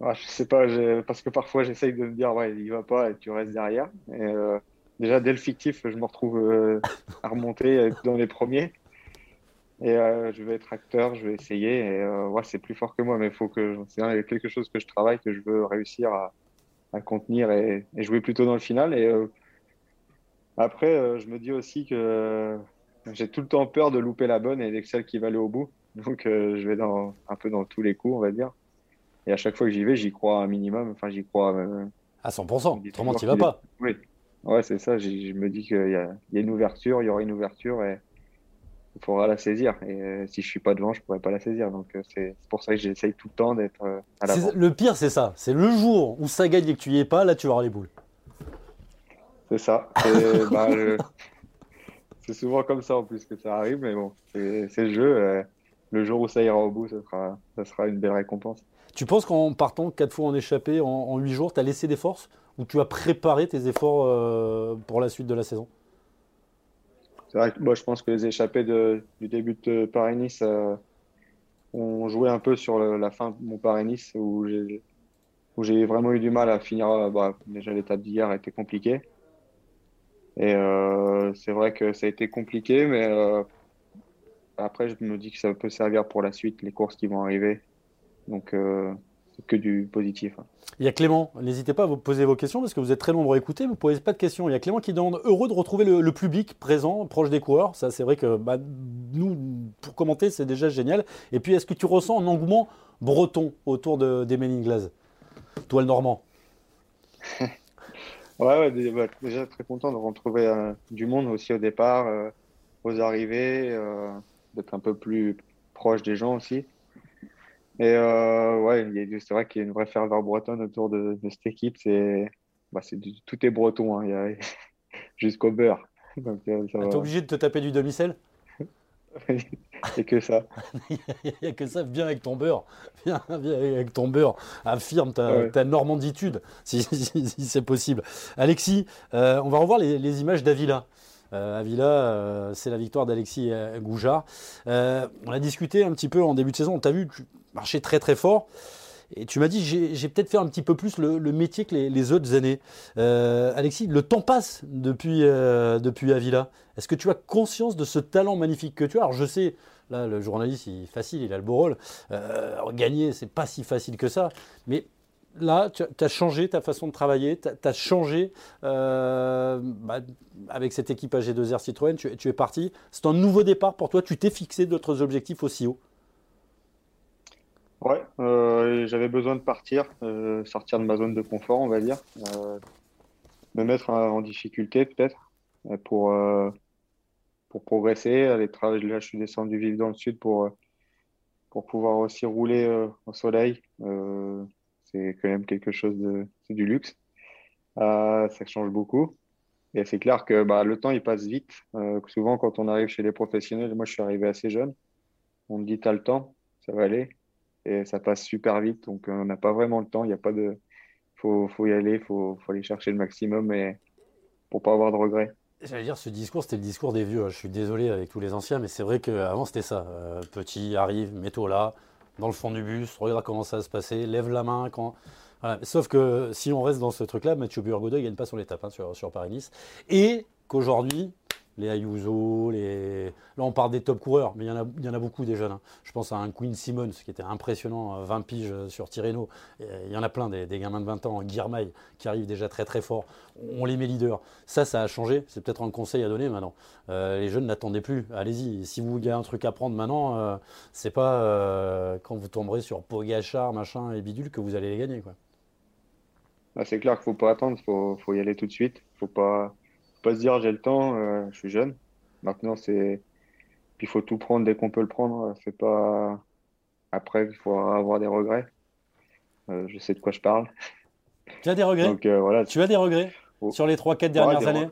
Speaker 2: Ah, Je sais pas, parce que parfois j'essaye de me dire, ouais, il va pas et tu restes derrière. Et, euh, déjà, dès le fictif, je me retrouve euh, à remonter dans les premiers. Et euh, je vais être acteur, je vais essayer. Et ouais, c'est plus fort que moi, mais il faut que c'est quelque chose que je travaille, que je veux réussir à, contenir et, jouer plutôt dans le final. Et après, je me dis aussi que j'ai tout le temps peur de louper la bonne et d'être celle qui va aller au bout. Donc, je vais dans, un peu dans tous les coups, on va dire. Et à chaque fois que j'y vais, j'y crois un minimum. Enfin, j'y crois.
Speaker 1: à 100%. Autrement, tu vas pas.
Speaker 2: Oui. Ouais, c'est ça. Je me dis qu'il y, y, a une ouverture, il y aura une ouverture et il faudra la saisir. Et euh, si je suis pas devant, je pourrais pas la saisir. Donc euh, c'est pour ça que j'essaye tout le temps d'être euh, à l'avant.
Speaker 1: Le pire, c'est ça. C'est le jour où ça gagne et que tu y es pas, là, tu auras les boules.
Speaker 2: C'est ça. <laughs> Bah, c'est souvent comme ça en plus que ça arrive, mais bon, c'est le jeu. le jour où ça ira au bout, ça sera, ça sera une belle récompense.
Speaker 1: Tu penses qu'en partant quatre fois en échappé en huit jours, tu as laissé des forces? Ou tu as préparé tes efforts pour la suite de la saison?
Speaker 2: C'est vrai que moi, je pense que les échappés de, du début de Paris-Nice euh, ont joué un peu sur la fin de mon Paris-Nice où j'ai, vraiment eu du mal à finir. Euh, bah, déjà, l'étape d'hier était compliquée. Et euh, c'est vrai que ça a été compliqué, mais euh, après, je me dis que ça peut servir pour la suite, les courses qui vont arriver. Donc, euh, que du positif. Hein.
Speaker 1: Il y a Clément, n'hésitez pas à vous poser vos questions parce que vous êtes très nombreux à écouter, vous ne posez pas de questions. Il y a Clément qui demande heureux de retrouver le, public présent, proche des coureurs. Ça, c'est vrai que bah, nous, pour commenter, c'est déjà génial. Et puis, est-ce que tu ressens un engouement breton autour de, des Glass Toi, le Normand <laughs>
Speaker 2: ouais, ouais, déjà très content de retrouver euh, du monde aussi au départ, euh, aux arrivées, euh, d'être un peu plus proche des gens aussi. Et euh, ouais, c'est vrai qu'il y a une vraie ferveur bretonne autour de, de cette équipe. C'est, bah, c'est tout est breton, hein, <laughs> jusqu'au beurre.
Speaker 1: Donc, euh, T'es obligé de te taper du demi-sel? <laughs>
Speaker 2: Et que ça. <laughs>
Speaker 1: Il n'y a que ça. Viens avec ton beurre. Viens, avec ton beurre. Affirme ta, ta normanditude, si, si, c'est possible. Alexis, euh, on va revoir les, les images d'Avila. Euh, Avila, euh, c'est la victoire d'Alexis Goujard. Euh, on a discuté un petit peu en début de saison. Tu as vu, tu marchais très très fort. Et tu m'as dit, j'ai peut-être fait un petit peu plus le, métier que les, autres années. Alexis, le temps passe depuis, depuis Avila. Est-ce que tu as conscience de ce talent magnifique que tu as? Alors je sais, là, le journaliste, il est facile, il a le beau rôle. gagner, c'est pas si facile que ça. Mais là, tu as changé ta façon de travailler, tu as, changé euh, bah, avec cette équipe AG2R Citroën, tu, es parti. C'est un nouveau départ pour toi, tu t'es fixé d'autres objectifs aussi haut
Speaker 2: Ouais, euh, j'avais besoin de partir, euh, sortir de ma zone de confort, on va dire, me mettre en difficulté peut-être pour, pour progresser, aller travailler. Là, je suis descendu vivre dans le sud pour, pour pouvoir aussi rouler au soleil c'est quand même quelque chose de, du luxe. Euh, ça change beaucoup. Et c'est clair que bah, le temps, il passe vite. Euh, souvent, quand on arrive chez les professionnels, moi, je suis arrivé assez jeune. On me dit, t'as le temps, ça va aller. Et ça passe super vite. Donc, on n'a pas vraiment le temps. Il n'y a pas de. Faut, faut y aller, faut, faut aller chercher le maximum et pour pas avoir de regrets.
Speaker 1: J'allais dire, ce discours, c'était le discours des vieux. Je suis désolé avec tous les anciens, mais c'est vrai qu'avant, c'était ça. Euh, petit, arrive, mets-toi là, dans le fond du bus, regarde comment ça va se passer, lève la main quand. Sauf que si on reste dans ce truc-là, Mathieu Burgodeau ne gagne pas son étape hein, sur, sur Paris-Nice. Et qu'aujourd'hui, les Ayuso, les... là on parle des top coureurs, mais il y en a, beaucoup des jeunes. Hein. Je pense à un Queen Simmons qui était impressionnant, 20 euh, piges euh, sur Tirreno. Il y en a plein, des, gamins de 20 ans, Guirmail, qui arrivent déjà très très fort. On les met leaders. Ça, ça a changé. C'est peut-être un conseil à donner maintenant. Euh, les jeunes n'attendaient plus. Allez-y. Si vous avez un truc à prendre maintenant, euh, c'est pas euh, quand vous tomberez sur Pogachar, machin et bidule que vous allez les gagner. Quoi.
Speaker 2: Bah, c'est clair qu'il faut pas attendre, il faut, faut, y aller tout de suite. faut pas pas se dire j'ai le temps, euh, je suis jeune. Maintenant, c'est. Puis il faut tout prendre dès qu'on peut le prendre. C'est pas. Après, il faut avoir des regrets. Euh, je sais de quoi je parle.
Speaker 1: Tu as des regrets? Donc, euh, voilà. Tu as des regrets oh. sur les 3-4 dernières années?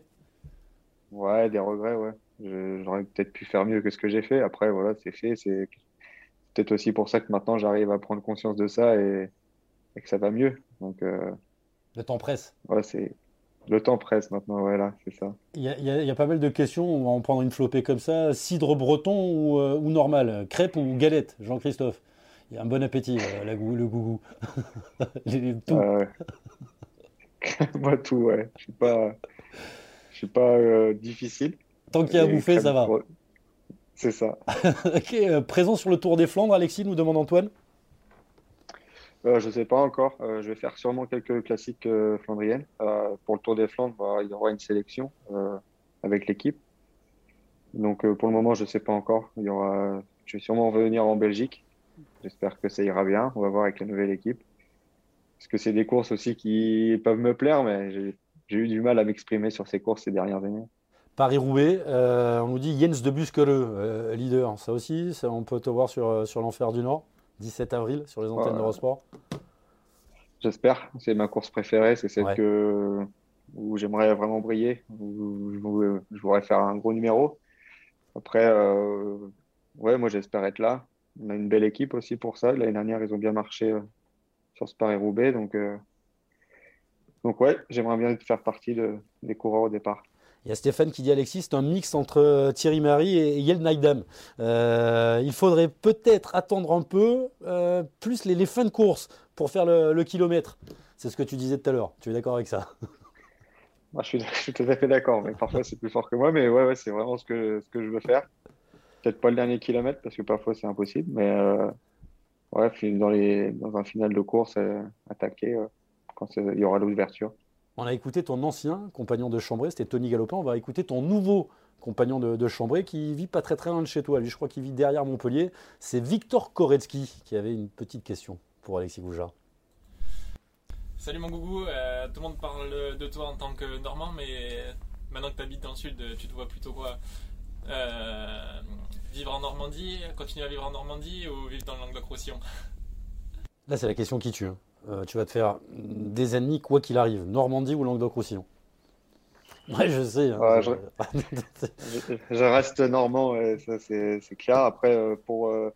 Speaker 2: Ouais, des regrets, ouais. J'aurais peut-être pu faire mieux que ce que j'ai fait. Après, voilà, c'est fait. C'est peut-être aussi pour ça que maintenant j'arrive à prendre conscience de ça et, et que ça va mieux. Donc,
Speaker 1: le temps presse.
Speaker 2: Ouais, c'est le temps presse maintenant, voilà, c'est ça.
Speaker 1: Il y, y, a pas mal de questions, on va en prendre une flopée comme ça. Cidre breton ou, ou normal? Crêpe ou galette, Jean-Christophe? Il y a un bon appétit, la, le gougou. <laughs>
Speaker 2: tout. <laughs> Moi, tout, ouais. Je suis pas, je suis pas euh, difficile.
Speaker 1: Tant qu'il y a à bouffer, ça va.
Speaker 2: C'est ça. <laughs>
Speaker 1: ok, euh, présent sur le Tour des Flandres, Alexis, nous demande Antoine.
Speaker 2: Euh, je ne sais pas encore. je vais faire sûrement quelques classiques flandriennes. pour le Tour des Flandres, bah, il y aura une sélection avec l'équipe. Donc pour le moment, je ne sais pas encore. Il y aura... Je vais sûrement revenir en Belgique. J'espère que ça ira bien. On va voir avec la nouvelle équipe parce que c'est des courses aussi qui peuvent me plaire, mais j'ai eu du mal à m'exprimer sur ces courses ces dernières années.
Speaker 1: Paris-Roubaix, euh, on nous dit Jens de Buskereux, euh, leader. Ça aussi, on peut te voir sur, euh, sur l'Enfer du Nord, 17 avril, sur les antennes d'Eurosport.
Speaker 2: J'espère. C'est ma course préférée. C'est celle que, où j'aimerais vraiment briller, où je, voudrais faire un gros numéro. Après, ouais, moi j'espère être là. On a une belle équipe aussi pour ça. L'année dernière, ils ont bien marché sur ce Paris-Roubaix. Donc, euh, donc ouais, j'aimerais bien faire partie de, des coureurs au départ.
Speaker 1: Il y a Stéphane qui dit Alexis, c'est un mix entre euh, Thierry Marie et Yel Naidam. Euh, il faudrait peut-être attendre un peu, plus les, fins de course pour faire le, kilomètre. C'est ce que tu disais tout à l'heure. Tu es d'accord avec ça?
Speaker 2: Moi, <laughs> je, suis, tout à fait d'accord, mais parfois c'est plus fort que moi. Mais ouais, ouais c'est vraiment ce que, ce que je veux faire. Peut-être pas le dernier kilomètre parce que parfois c'est impossible, mais ouais, dans, les, dans un final de course, euh, attaquer euh, quand il y aura l'ouverture.
Speaker 1: On a écouté ton ancien compagnon de Chambray, c'était Tony Galopin. On va écouter ton nouveau compagnon de, de, Chambray qui vit pas très très loin de chez toi. Lui, je crois qu'il vit derrière Montpellier. C'est Victor Koretsky qui avait une petite question pour Alexis Goujard.
Speaker 7: Salut mon gougou, euh, tout le monde parle de toi en tant que Normand, mais maintenant que tu habites dans le sud, tu te vois plutôt quoi? Vivre en Normandie, continuer à vivre en Normandie ou vivre dans le Languedoc-Roussillon?
Speaker 1: Là, c'est la question qui tue. Euh, tu vas te faire des ennemis quoi qu'il arrive, Normandie ou Languedoc-Roussillon Ouais, je sais. Hein, <laughs> <laughs>
Speaker 2: je... reste normand, ça c'est clair. Après, euh, pour, euh,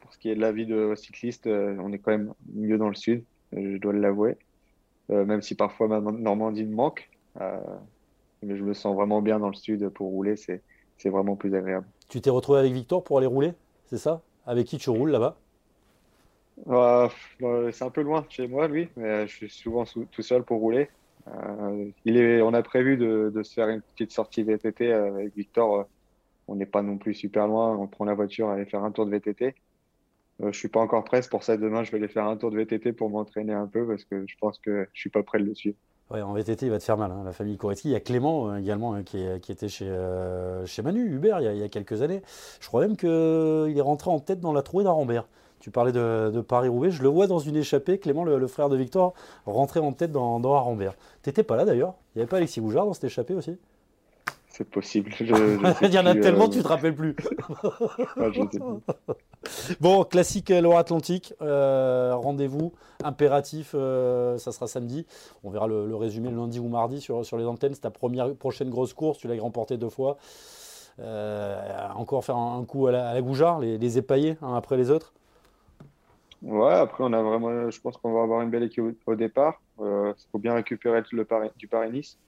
Speaker 2: pour ce qui est de la vie de cycliste, on est quand même mieux dans le sud, je dois l'avouer. même si parfois ma Normandie me manque. mais je me sens vraiment bien dans le sud pour rouler, c'est vraiment plus agréable.
Speaker 1: Tu t'es retrouvé avec Victor pour aller rouler, c'est ça? Avec qui tu roules là-bas?
Speaker 2: C'est un peu loin chez moi, lui, mais je suis souvent tout seul pour rouler. Euh, il on a prévu de, se faire une petite sortie VTT avec Victor. On n'est pas non plus super loin. On prend la voiture, aller faire un tour de VTT. Euh, je suis pas encore prêt. Pour ça, demain, je vais aller faire un tour de VTT pour m'entraîner un peu parce que je pense que je suis pas prêt de le suivre.
Speaker 1: Ouais, en VTT, il va te faire mal, hein, la famille Koretsky. Il y a Clément euh, également hein, qui, était chez, euh, chez Manu, Hubert, il y, a, quelques années. Je crois même qu'il est rentré en tête dans la trouée d'Arambert. Tu parlais de, Paris-Roubaix, je le vois dans une échappée, Clément, le, frère de Victor, rentrer en tête dans, dans Arambert. T'étais pas là d'ailleurs Il n'y avait pas Alexis Boujard dans cette échappée aussi
Speaker 2: c'est possible. <laughs>
Speaker 1: Il y en a tellement, euh, tu te rappelles plus. <laughs> bon, classique Loire-Atlantique. Euh, rendez-vous impératif, euh, ça sera samedi. On verra le, résumé le lundi ou mardi sur, sur les antennes. C'est ta première, prochaine grosse course. Tu l'as remporté deux fois. encore faire un, coup à la, à Goujard, les, les épailler un après les autres.
Speaker 2: Ouais, après, on a vraiment, je pense qu'on va avoir une belle équipe au, départ. Il faut bien récupérer le du Paris-Nice.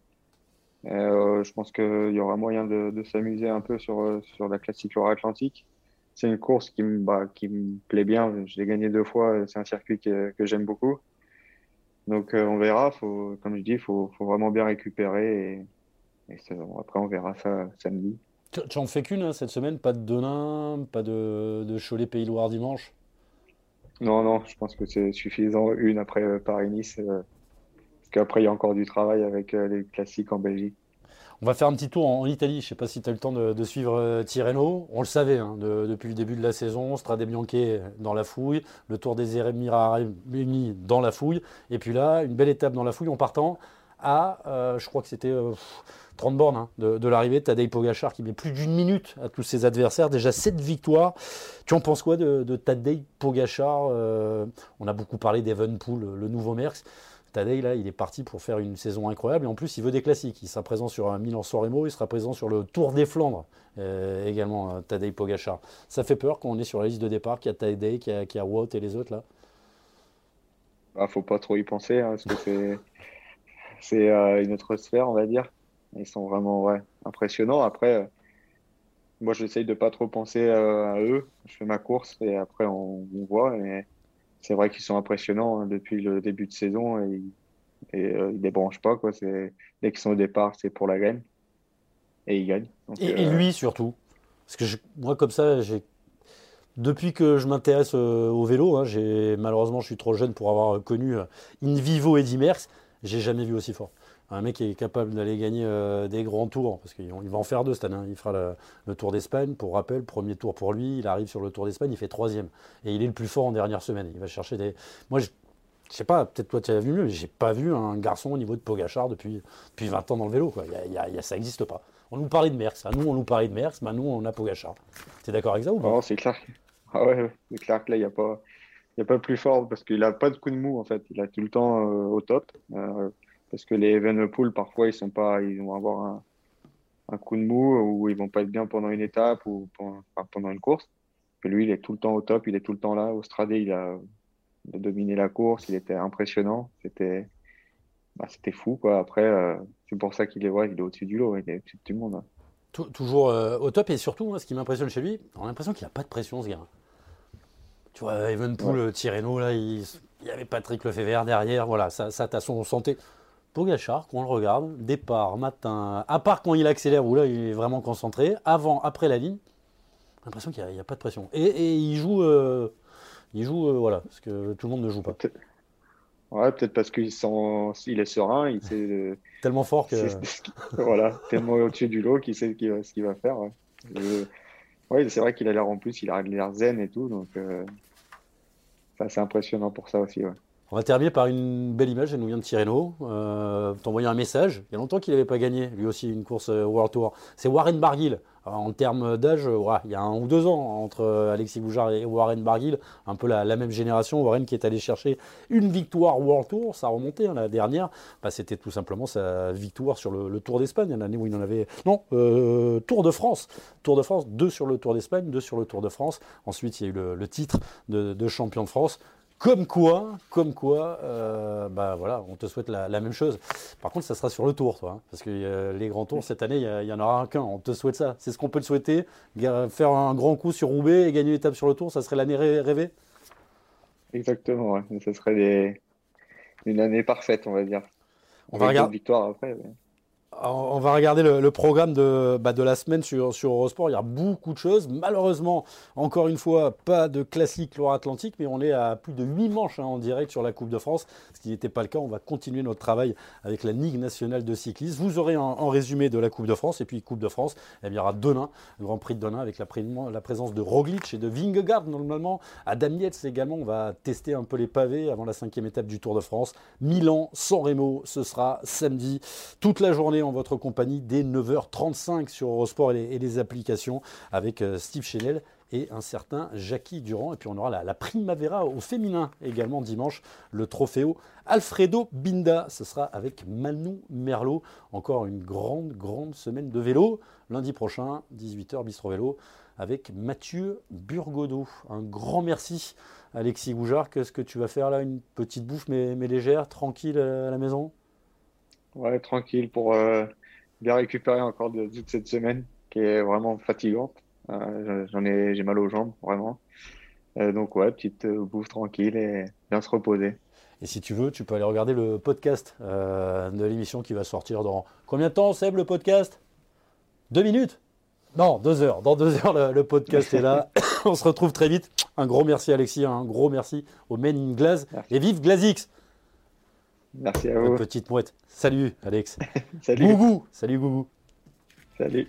Speaker 2: Euh, je pense qu'il y aura moyen de, s'amuser un peu sur, euh, sur la classique Loire Atlantique. C'est une course qui me, bah, qui me plaît bien. Je l'ai gagné deux fois. C'est un circuit que, que j'aime beaucoup. Donc euh, on verra. Faut, comme je dis, il faut, faut, vraiment bien récupérer. Et, après, on verra ça samedi.
Speaker 1: Tu, tu en fais qu'une hein, cette semaine? Pas de Denain, pas de, de Cholet Pays Loire dimanche?
Speaker 2: Non, non. Je pense que c'est suffisant. Une après Paris-Nice. Parce qu'après, il y a encore du travail avec euh, les classiques en Belgique.
Speaker 1: On va faire un petit tour en, Italie. Je ne sais pas si tu as eu le temps de, suivre euh, Tirreno. On le savait hein, depuis le début de la saison. Strade Bianche dans la fouille. Le Tour des Eremiraimi dans la fouille. Et puis là, une belle étape dans la fouille en partant à, euh, je crois que c'était 30 bornes hein, de, l'arrivée. Tadej Pogachar qui met plus d'une minute à tous ses adversaires. Déjà 7 victoires. Tu en penses quoi de, de Tadej Pogachar On a beaucoup parlé d'Evenpool, le nouveau Merckx. Tadej, là, il est parti pour faire une saison incroyable. Et en plus, il veut des classiques. Il sera présent sur un Milan Soremo, il sera présent sur le Tour des Flandres euh, également, euh, Tadej Ça fait peur quand on est sur la liste de départ, qu'il y a Tadej, qu'il y a, Watt et les autres là
Speaker 2: bah, faut pas trop y penser, hein, parce que <laughs> c'est euh, une autre sphère, on va dire. Ils sont vraiment ouais, impressionnants. Après, euh, moi, j'essaye de pas trop penser euh, à eux. Je fais ma course et après, on, on voit. Et c'est vrai qu'ils sont impressionnants hein, depuis le début de saison et, et euh, ils débranchent pas. Quoi. Dès qu'ils sont au départ, c'est pour la gagne. Et ils gagnent. Donc,
Speaker 1: Et, et lui surtout. Parce que je- moi, comme ça, j'ai. Depuis que je m'intéresse euh, au vélo, hein, j'ai malheureusement, je suis trop jeune pour avoir connu in vivo Eddy Merckx. J'ai jamais vu aussi fort. Un mec qui est capable d'aller gagner euh, des grands tours, parce qu'il il va en faire deux cette année. hein. Il fera le, Tour d'Espagne, pour rappel, premier tour pour lui. Il arrive sur le Tour d'Espagne, il fait troisième. Et il est le plus fort en dernière semaine. Il va chercher des. Moi, je, je sais pas, peut-être toi tu as vu mieux, mais j'ai pas vu un garçon au niveau de Pogachar depuis, depuis 20 ans dans le vélo. Quoi. Y a- ça n'existe pas. On nous parlait de Merckx. Nous, on nous parlait de Merckx, nous, on a Pogachar. T'es d'accord avec ça ou pas?
Speaker 2: Non, c'est clair. Ah ouais, c'est clair que là, il n'y a pas, il y a pas plus fort parce qu'il a pas de coup de mou en fait. Il a tout le temps euh, au top. Euh, parce que les Evenepoel, parfois, ils sont pas, ils vont avoir un, coup de mou ou ils vont pas être bien pendant une étape ou pendant, une course. Que lui, il est tout le temps au top, il est tout le temps là. Au Stradé, il a, dominé la course, il était impressionnant. C'était, bah, fou quoi. Après, euh, c'est pour ça qu'il est, ouais, est au-dessus du lot, il est au-dessus de tout le monde.
Speaker 1: Tou- Toujours au top et surtout, ce qui m'impressionne chez lui, on a l'impression qu'il n'a pas de pression, ce gars. Tu vois, Evenpool, euh, Tirreno, là, il, il y avait Patrick Lefebvre derrière, voilà, ça, ça t'as son santé. Pogachar, quand on le regarde, départ, matin, à part quand il accélère, où là, il est vraiment concentré, avant, après la ligne, j'ai l'impression qu'il n'y a, pas de pression. Et, et il joue, euh, il joue, euh, voilà, parce que tout le monde ne joue pas.
Speaker 2: Ouais, peut-être parce qu'il il est serein, il sait.
Speaker 1: Tellement fort que.
Speaker 2: Voilà, tellement au-dessus du lot qu'il sait ce qu'il va, faire. Ouais, ouais, c'est vrai qu'il a l'air en plus, il a l'air zen et tout, donc euh, c'est impressionnant pour ça aussi.
Speaker 1: On va terminer par une belle image, elle nous vient de Tirreno. Euh, T'envoyer un message. Il y a longtemps qu'il n'avait pas gagné, lui aussi, une course euh, World Tour. C'est Warren Barguil. Alors, en termes d'âge, euh, il y a un ou deux ans entre euh, Alexis Boujard et Warren Barguil, un peu la, même génération. Warren qui est allé chercher une victoire World Tour, ça a remonté hein, la dernière. Bah, C'était tout simplement sa victoire sur le, Tour d'Espagne, l'année où il en avait. Non, euh, Tour de France. Tour de France, deux sur le Tour d'Espagne, deux sur le Tour de France. Ensuite, il y a eu le, titre de champion de France. Comme quoi, comme quoi, euh, bah voilà, on te souhaite la, la même chose. Par contre, ça sera sur le tour, toi, hein, parce que euh, les grands tours cette année, il y a- il y, en aura un qu'un. On te souhaite ça. C'est ce qu'on peut te souhaiter. Faire un grand coup sur Roubaix et gagner l'étape sur le tour, ça serait l'année rê- rêvée?
Speaker 2: Exactement, ouais. Ce serait des... une année parfaite, on va dire.
Speaker 1: On va regarder-
Speaker 2: d'autres victoires après.
Speaker 1: On va regarder le, programme de, bah, de la semaine sur, Eurosport. Il y a beaucoup de choses. Malheureusement, encore une fois, pas de classique Loire-Atlantique, mais on est à plus de 8 manches hein, en direct sur la Coupe de France, ce qui n'était pas le cas. On va continuer notre travail avec la Ligue nationale de cyclisme. Vous aurez un, un résumé de la Coupe de France. Et puis, Coupe de France, eh il y aura Denain, le Grand Prix de Denain, avec la présence de Roglic et de Vingegaard, normalement. À Damietz également, on va tester un peu les pavés avant la cinquième étape du Tour de France. Milan, San Remo, ce sera samedi toute la journée en votre compagnie dès 9h35 sur Eurosport et les, applications avec euh, Steve Chenel et un certain Jackie Durand. Et puis on aura la, Primavera au féminin également dimanche, le Trofeo Alfredo Binda. Ce sera avec Manu Merlot. Encore une grande, grande semaine de vélo. Lundi prochain, 18h, Bistro Vélo avec Mathieu Burgodeau. Un grand merci. Alexis Goujard, qu'est-ce que tu vas faire là? Une petite bouffe mais, mais légère, tranquille à la maison?
Speaker 2: Ouais, tranquille pour euh, bien récupérer encore de toute cette semaine qui est vraiment fatigante. Euh, j'en ai, j'ai mal aux jambes, vraiment. Euh, donc ouais, petite bouffe tranquille et bien se reposer.
Speaker 1: Et si tu veux, tu peux aller regarder le podcast de l'émission qui va sortir dans combien de temps, Seb, le podcast? Deux minutes? Non, deux heures. Dans deux heures, le, le podcast est là. <coughs> On se retrouve très vite. Un gros merci, Alexis. Un gros merci au Men in Glaze.
Speaker 2: Merci.
Speaker 1: Et vive Glazix
Speaker 2: Merci à
Speaker 1: La
Speaker 2: vous.
Speaker 1: petite mouette. Salut, Alex. <laughs>
Speaker 2: Salut.
Speaker 1: Gougou Salut, Gougou.
Speaker 2: Salut.